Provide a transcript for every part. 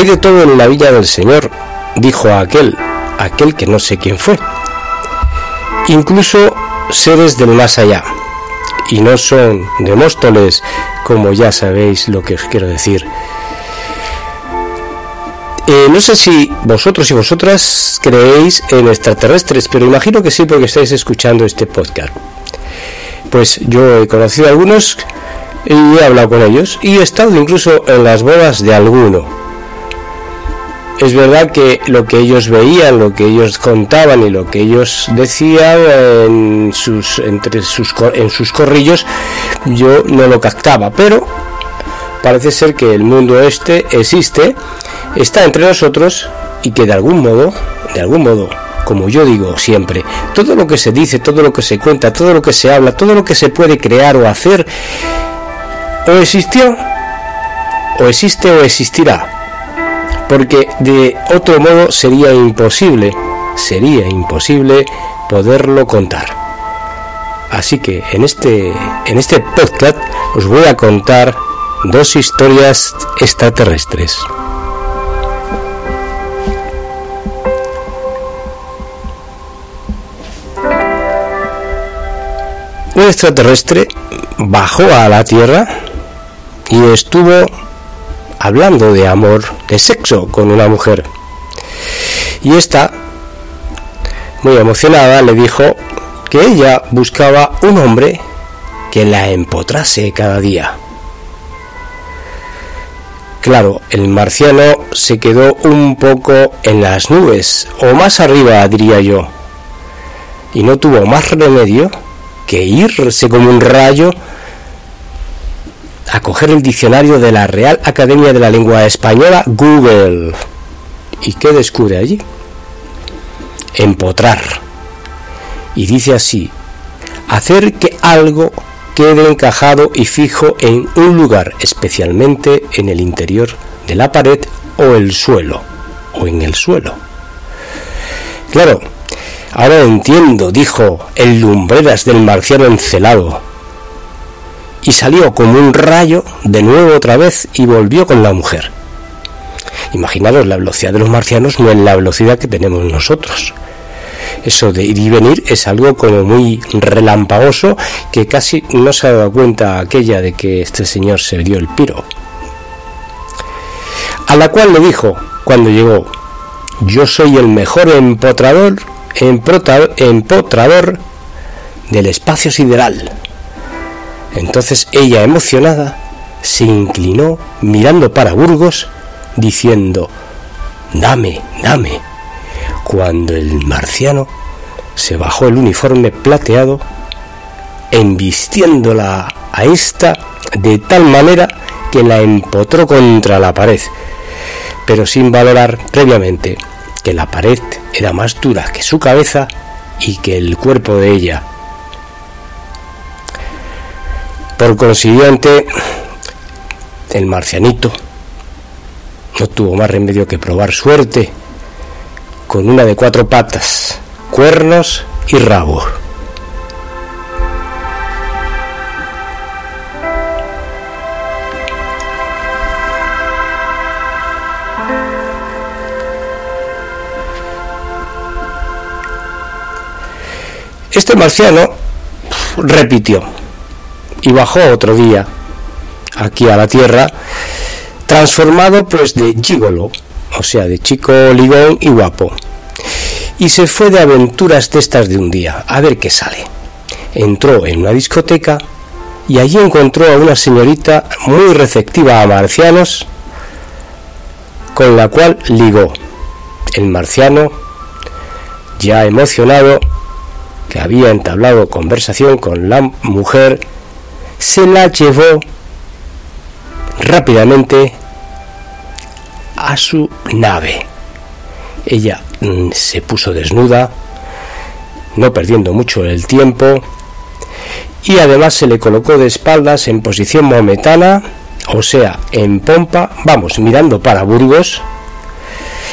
Hay de todo en la villa del Señor, dijo aquel, aquel que no sé quién fue. Incluso seres del más allá. Y no son de Móstoles, como ya sabéis lo que os quiero decir. Eh, no sé si vosotros y vosotras creéis en extraterrestres, pero imagino que sí porque estáis escuchando este podcast. Pues yo he conocido a algunos y he hablado con ellos y he estado incluso en las bodas de alguno. Es verdad que lo que ellos veían, lo que ellos contaban y lo que ellos decían en sus, entre sus, en sus corrillos, yo no lo captaba, pero parece ser que el mundo este existe, está entre nosotros y que de algún modo, de algún modo, como yo digo siempre, todo lo que se dice, todo lo que se cuenta, todo lo que se habla, todo lo que se puede crear o hacer, o existió, o existe o existirá. Porque de otro modo sería imposible, sería imposible poderlo contar. Así que en este, en este podcast os voy a contar dos historias extraterrestres. Un extraterrestre bajó a la Tierra y estuvo hablando de amor, de sexo con una mujer. Y esta, muy emocionada, le dijo que ella buscaba un hombre que la empotrase cada día. Claro, el marciano se quedó un poco en las nubes, o más arriba, diría yo, y no tuvo más remedio que irse como un rayo el diccionario de la Real Academia de la Lengua Española, Google. ¿Y qué descubre allí? Empotrar. Y dice así, hacer que algo quede encajado y fijo en un lugar, especialmente en el interior de la pared o el suelo, o en el suelo. Claro, ahora entiendo, dijo el lumbreras del marciano encelado, y salió como un rayo de nuevo otra vez y volvió con la mujer. Imaginaros, la velocidad de los marcianos no es la velocidad que tenemos nosotros eso de ir y venir es algo como muy relampagoso que casi no se ha dado cuenta aquella de que este señor se dio el piro. A la cual le dijo cuando llegó, yo soy el mejor empotrador, empotrador del espacio sideral. Entonces ella, emocionada, se inclinó mirando para Burgos, diciendo, dame, dame cuando el marciano se bajó el uniforme plateado, embistiéndola a esta de tal manera que la empotró contra la pared, pero sin valorar previamente que la pared era más dura que su cabeza y que el cuerpo de ella. Por consiguiente, el marcianito no tuvo más remedio que probar suerte con una de cuatro patas, cuernos y rabo. Este marciano repitió y bajó otro día aquí a la tierra, transformado pues de gigolo o sea, de chico ligón y guapo. Y se fue de aventuras de estas de un día, a ver qué sale. Entró en una discoteca y allí encontró a una señorita muy receptiva a marcianos, con la cual ligó. El marciano, ya emocionado, que había entablado conversación con la mujer, se la llevó rápidamente a su nave. Ella mm, se puso desnuda, no perdiendo mucho el tiempo, y además se le colocó de espaldas en posición momentana, o sea, en pompa, vamos, mirando para Burgos,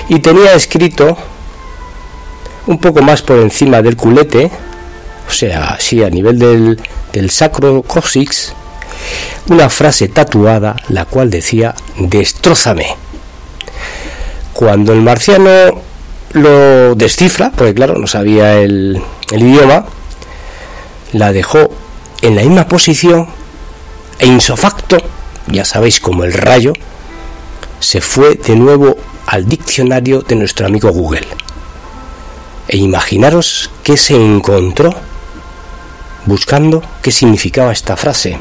y tenía escrito un poco más por encima del culete, o sea, sí, a nivel del, del sacro cosix, una frase tatuada, la cual decía, destrózame Cuando el marciano lo descifra, porque claro, no sabía el, el idioma, la dejó en la misma posición e insofacto, ya sabéis como el rayo, se fue de nuevo al diccionario de nuestro amigo Google. E imaginaros qué se encontró buscando qué significaba esta frase.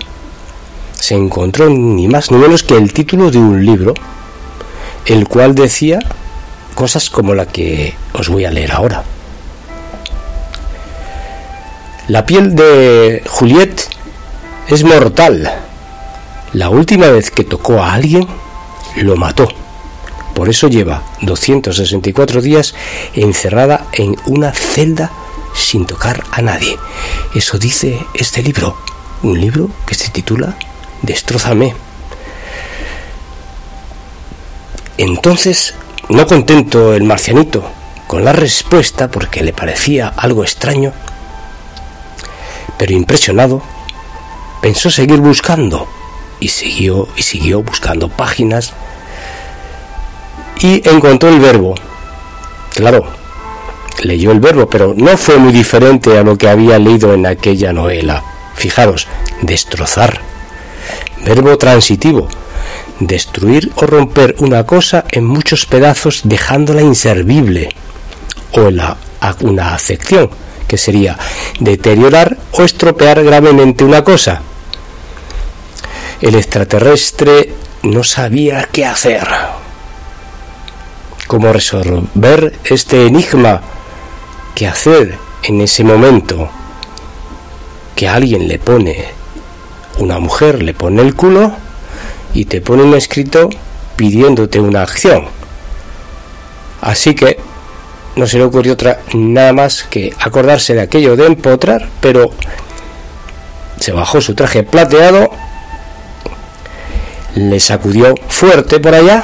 Se encontró ni más ni menos que el título de un libro, el cual decía cosas como la que os voy a leer ahora. La piel de Juliet es mortal. La última vez que tocó a alguien, lo mató. Por eso lleva 264 días encerrada en una celda sin tocar a nadie. Eso dice este libro, un libro que se titula Destrózame. Entonces, no contento el marcianito con la respuesta porque le parecía algo extraño, pero impresionado, pensó seguir buscando y siguió y siguió buscando páginas y encontró el verbo. Claro, leyó el verbo, pero no fue muy diferente a lo que había leído en aquella novela. Fijaros, destrozar. Verbo transitivo. Destruir o romper una cosa en muchos pedazos dejándola inservible. O la, una acepción, que sería deteriorar o estropear gravemente una cosa. El extraterrestre no sabía qué hacer. ¿Cómo resolver este enigma ¿Qué hacer en ese momento que alguien le pone, una mujer le pone el culo y te pone un escrito pidiéndote una acción. Así que no se le ocurrió otra nada más que acordarse de aquello de empotrar, pero se bajó su traje plateado, le sacudió fuerte por allá,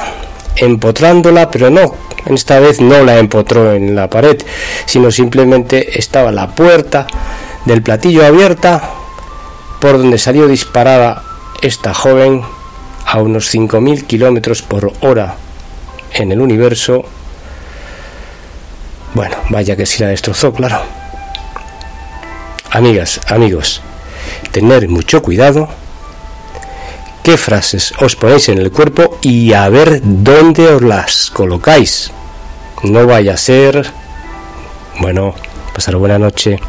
empotrándola, pero no esta vez no la empotró en la pared, sino simplemente estaba la puerta del platillo abierta por donde salió disparada esta joven a unos 5.000 kilómetros por hora en el universo. Bueno, vaya que si la destrozó, claro. Amigas, amigos, tener mucho cuidado qué frases os ponéis en el cuerpo y a ver dónde os las colocáis. No vaya a ser... Bueno, pasar buena noche.